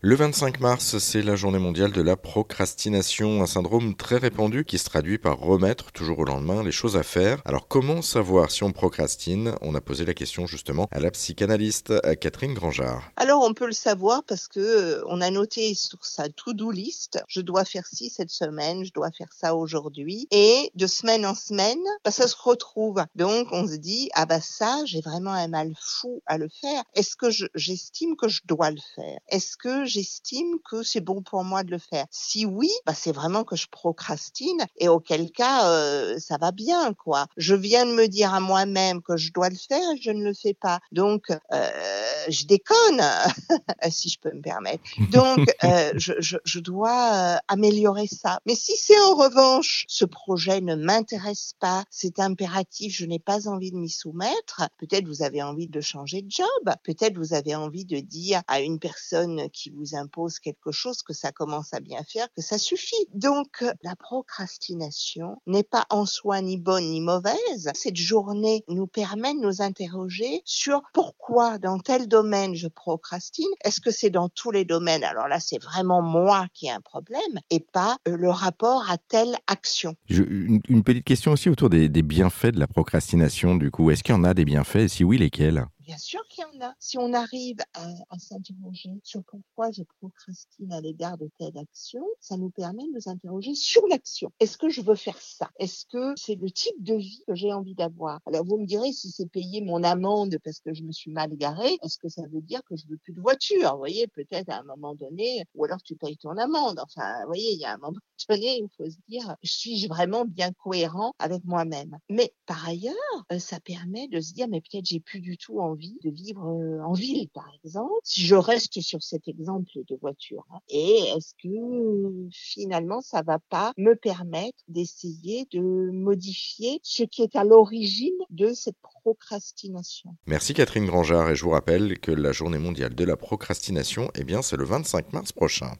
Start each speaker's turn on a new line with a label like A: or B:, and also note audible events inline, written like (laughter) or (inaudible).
A: Le 25 mars, c'est la journée mondiale de la procrastination, un syndrome très répandu qui se traduit par remettre toujours au lendemain les choses à faire. Alors comment savoir si on procrastine? On a posé la question justement à la psychanalyste Catherine Grangeard.
B: Alors on peut le savoir parce que euh, on a noté sur sa to-do list, je dois faire ci cette semaine, je dois faire ça aujourd'hui et de semaine en semaine, bah, ça se retrouve. Donc on se dit ah bah ça, j'ai vraiment un mal fou à le faire. Est-ce que j'estime que je dois le faire? Est-ce que j'estime que c'est bon pour moi de le faire Si oui, bah c'est vraiment que je procrastine et auquel cas euh, ça va bien quoi. Je viens de me dire à moi-même que je dois le faire, je ne le fais pas. Donc euh, je déconne, (laughs) si je peux me permettre. Donc (laughs) euh, je, je, je, dois améliorer ça. Mais si c'est en revanche ce projet ne m'intéresse pas, c'est impératif, je n'ai pas envie de m'y soumettre. Peut-être vous avez envie de changer de job. Peut-être vous avez envie de dire à une personne qui vous impose quelque chose, que ça commence à bien faire, que ça suffit. Donc, la procrastination n'est pas en soi ni bonne ni mauvaise. Cette journée nous permet de nous interroger sur pourquoi dans tel domaine je procrastine. Est-ce que c'est dans tous les domaines? Alors là, c'est vraiment moi qui ai un problème et pas euh, le rapport à telle action.
A: une, petite question aussi autour des, des bienfaits de la procrastination, du coup. Est-ce qu'il y en a des bienfaits? Si oui, lesquels?
B: Bien sûr Si on arrive à, à s'interroger sur pourquoi je procrastine à l'égard de telle action, ça nous permet de nous interroger sur l'action. Est-ce que je veux faire ça? Est-ce que c'est le type de vie que j'ai envie d'avoir? Alors vous me direz si c'est payer mon amende parce que je me suis mal garé, est-ce que ça veut dire que je veux plus de voiture? Vous voyez, peut-être à un moment donné, ou alors tu payes ton amende. Enfin, vous voyez, il y a un moment (laughs) donné, il faut se dire, suis-je vraiment bien cohérent avec moi-même? Mais par ailleurs, euh, ça permet de se dire, mais peut-être j'ai plus du tout envie de vivre euh, en ville, par exemple, si je reste sur cet exemple de voiture. Hein. Et est-ce que finalement, ça va pas me permettre d'essayer de modifier ce qui est à l'origine de cette procrastination?
A: Merci Catherine Grangeard et je vous rappelle que la journée mondiale de la procrastination, eh bien, c'est le 25 mars prochain.